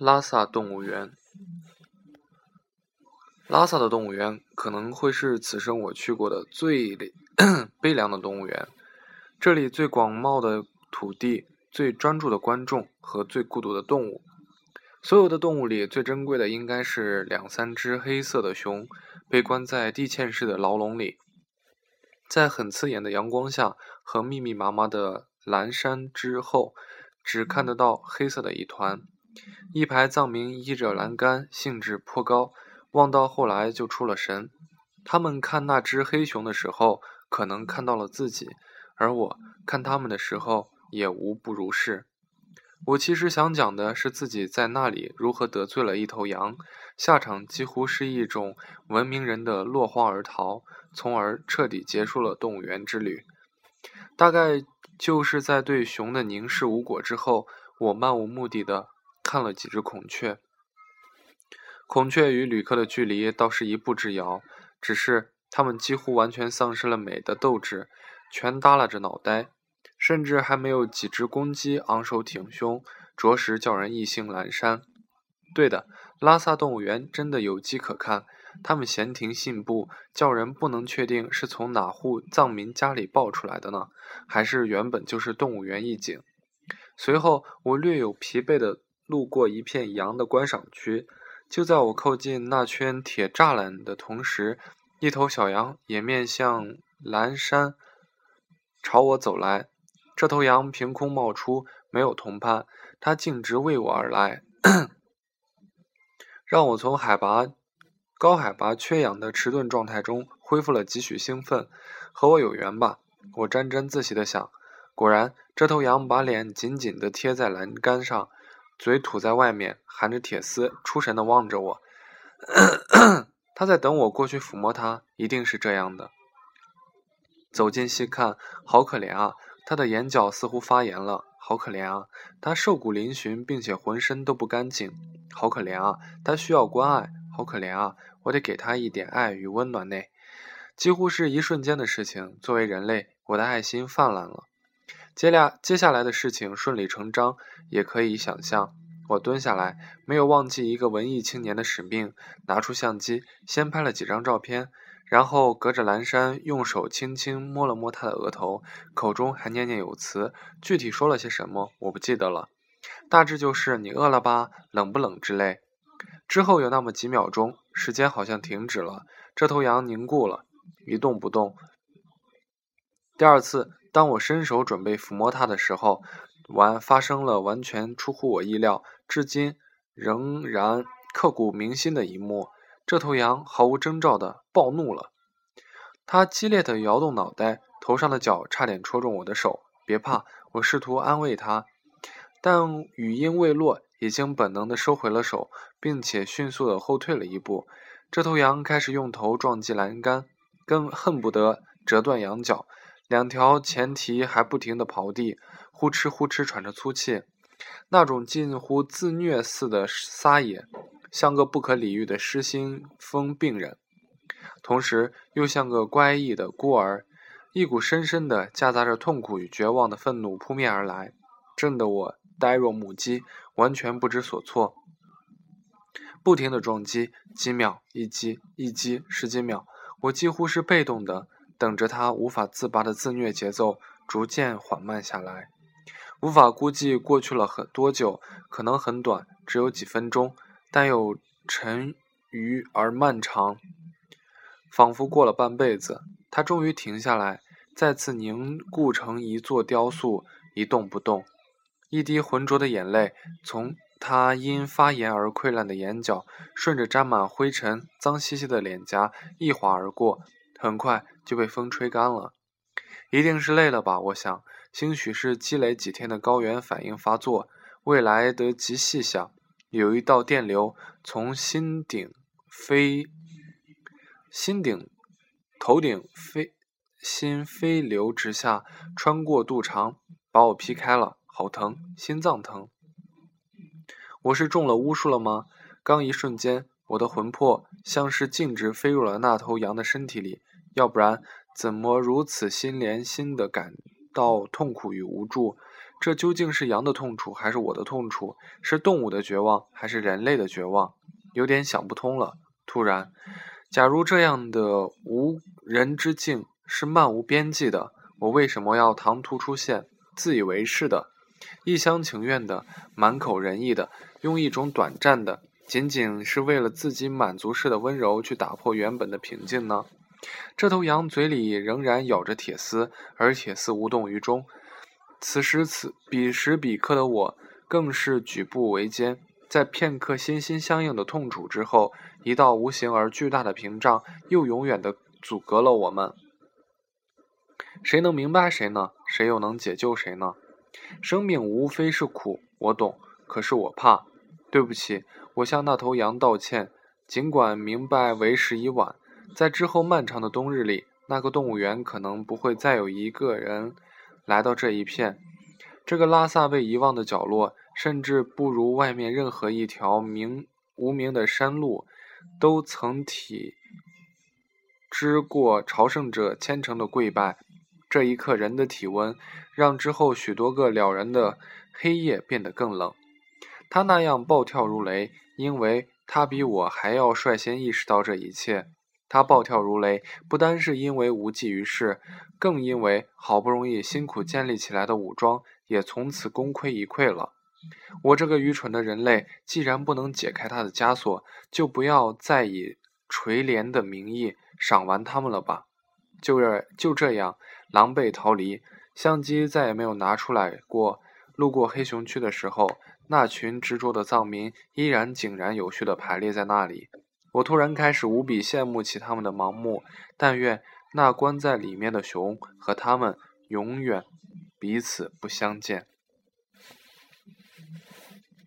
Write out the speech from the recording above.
拉萨动物园，拉萨的动物园可能会是此生我去过的最 悲凉的动物园。这里最广袤的土地、最专注的观众和最孤独的动物。所有的动物里最珍贵的应该是两三只黑色的熊，被关在地嵌式的牢笼里，在很刺眼的阳光下和密密麻麻的蓝山之后，只看得到黑色的一团。一排藏民依着栏杆，兴致颇高，望到后来就出了神。他们看那只黑熊的时候，可能看到了自己，而我看他们的时候，也无不如是。我其实想讲的是自己在那里如何得罪了一头羊，下场几乎是一种文明人的落荒而逃，从而彻底结束了动物园之旅。大概就是在对熊的凝视无果之后，我漫无目的的。看了几只孔雀，孔雀与旅客的距离倒是一步之遥，只是它们几乎完全丧失了美的斗志，全耷拉着脑袋，甚至还没有几只公鸡昂首挺胸，着实叫人意兴阑珊。对的，拉萨动物园真的有鸡可看，它们闲庭信步，叫人不能确定是从哪户藏民家里抱出来的呢，还是原本就是动物园一景。随后，我略有疲惫的。路过一片羊的观赏区，就在我靠近那圈铁栅栏的同时，一头小羊也面向蓝山朝我走来。这头羊凭空冒出，没有同伴，它径直为我而来，让我从海拔高海拔缺氧的迟钝状态中恢复了几许兴奋。和我有缘吧，我沾沾自喜地想。果然，这头羊把脸紧紧地贴在栏杆上。嘴吐在外面，含着铁丝，出神的望着我。他在等我过去抚摸他，一定是这样的。走近细看，好可怜啊！他的眼角似乎发炎了，好可怜啊！他瘦骨嶙峋，并且浑身都不干净，好可怜啊！他需要关爱，好可怜啊！我得给他一点爱与温暖呢。几乎是一瞬间的事情。作为人类，我的爱心泛滥了。接下接下来的事情顺理成章，也可以想象。我蹲下来，没有忘记一个文艺青年的使命，拿出相机，先拍了几张照片，然后隔着栏山，用手轻轻摸了摸他的额头，口中还念念有词。具体说了些什么，我不记得了，大致就是“你饿了吧？冷不冷？”之类。之后有那么几秒钟，时间好像停止了，这头羊凝固了，一动不动。第二次。当我伸手准备抚摸它的时候，完发生了完全出乎我意料，至今仍然刻骨铭心的一幕。这头羊毫无征兆地暴怒了，它激烈地摇动脑袋，头上的角差点戳中我的手。别怕，我试图安慰它，但语音未落，已经本能地收回了手，并且迅速地后退了一步。这头羊开始用头撞击栏杆，更恨不得折断羊角。两条前蹄还不停地刨地，呼哧呼哧喘着粗气，那种近乎自虐似的撒野，像个不可理喻的失心疯病人，同时又像个乖异的孤儿。一股深深的夹杂着痛苦与绝望的愤怒扑面而来，震得我呆若木鸡，完全不知所措。不停的撞击，几秒一击，一击十几秒，我几乎是被动的。等着他无法自拔的自虐节奏逐渐缓慢下来，无法估计过去了很多久，可能很短，只有几分钟，但又沉郁而漫长，仿佛过了半辈子。他终于停下来，再次凝固成一座雕塑，一动不动。一滴浑浊的眼泪从他因发炎而溃烂的眼角，顺着沾满灰尘、脏兮兮的脸颊一滑而过。很快就被风吹干了，一定是累了吧？我想，兴许是积累几天的高原反应发作。未来得及细想，有一道电流从心顶飞，心顶头顶飞，心飞流直下，穿过肚肠，把我劈开了，好疼，心脏疼。我是中了巫术了吗？刚一瞬间，我的魂魄像是径直飞入了那头羊的身体里。要不然，怎么如此心连心的感到痛苦与无助？这究竟是羊的痛楚，还是我的痛楚？是动物的绝望，还是人类的绝望？有点想不通了。突然，假如这样的无人之境是漫无边际的，我为什么要唐突出现，自以为是的，一厢情愿的，满口仁义的，用一种短暂的，仅仅是为了自己满足式的温柔去打破原本的平静呢？这头羊嘴里仍然咬着铁丝，而铁丝无动于衷。此时此彼时彼刻的我，更是举步维艰。在片刻心心相印的痛楚之后，一道无形而巨大的屏障又永远的阻隔了我们。谁能明白谁呢？谁又能解救谁呢？生命无非是苦，我懂，可是我怕。对不起，我向那头羊道歉。尽管明白为时已晚，在之后漫长的冬日里，那个动物园可能不会再有一个人。来到这一片，这个拉萨被遗忘的角落，甚至不如外面任何一条名无名的山路，都曾体知过朝圣者虔诚的跪拜。这一刻，人的体温让之后许多个了然的黑夜变得更冷。他那样暴跳如雷，因为他比我还要率先意识到这一切。他暴跳如雷，不单是因为无济于事，更因为好不容易辛苦建立起来的武装也从此功亏一篑了。我这个愚蠢的人类，既然不能解开他的枷锁，就不要再以垂怜的名义赏玩他们了吧。就这就这样，狼狈逃离，相机再也没有拿出来过。路过黑熊区的时候，那群执着的藏民依然井然有序地排列在那里。我突然开始无比羡慕起他们的盲目，但愿那关在里面的熊和他们永远彼此不相见。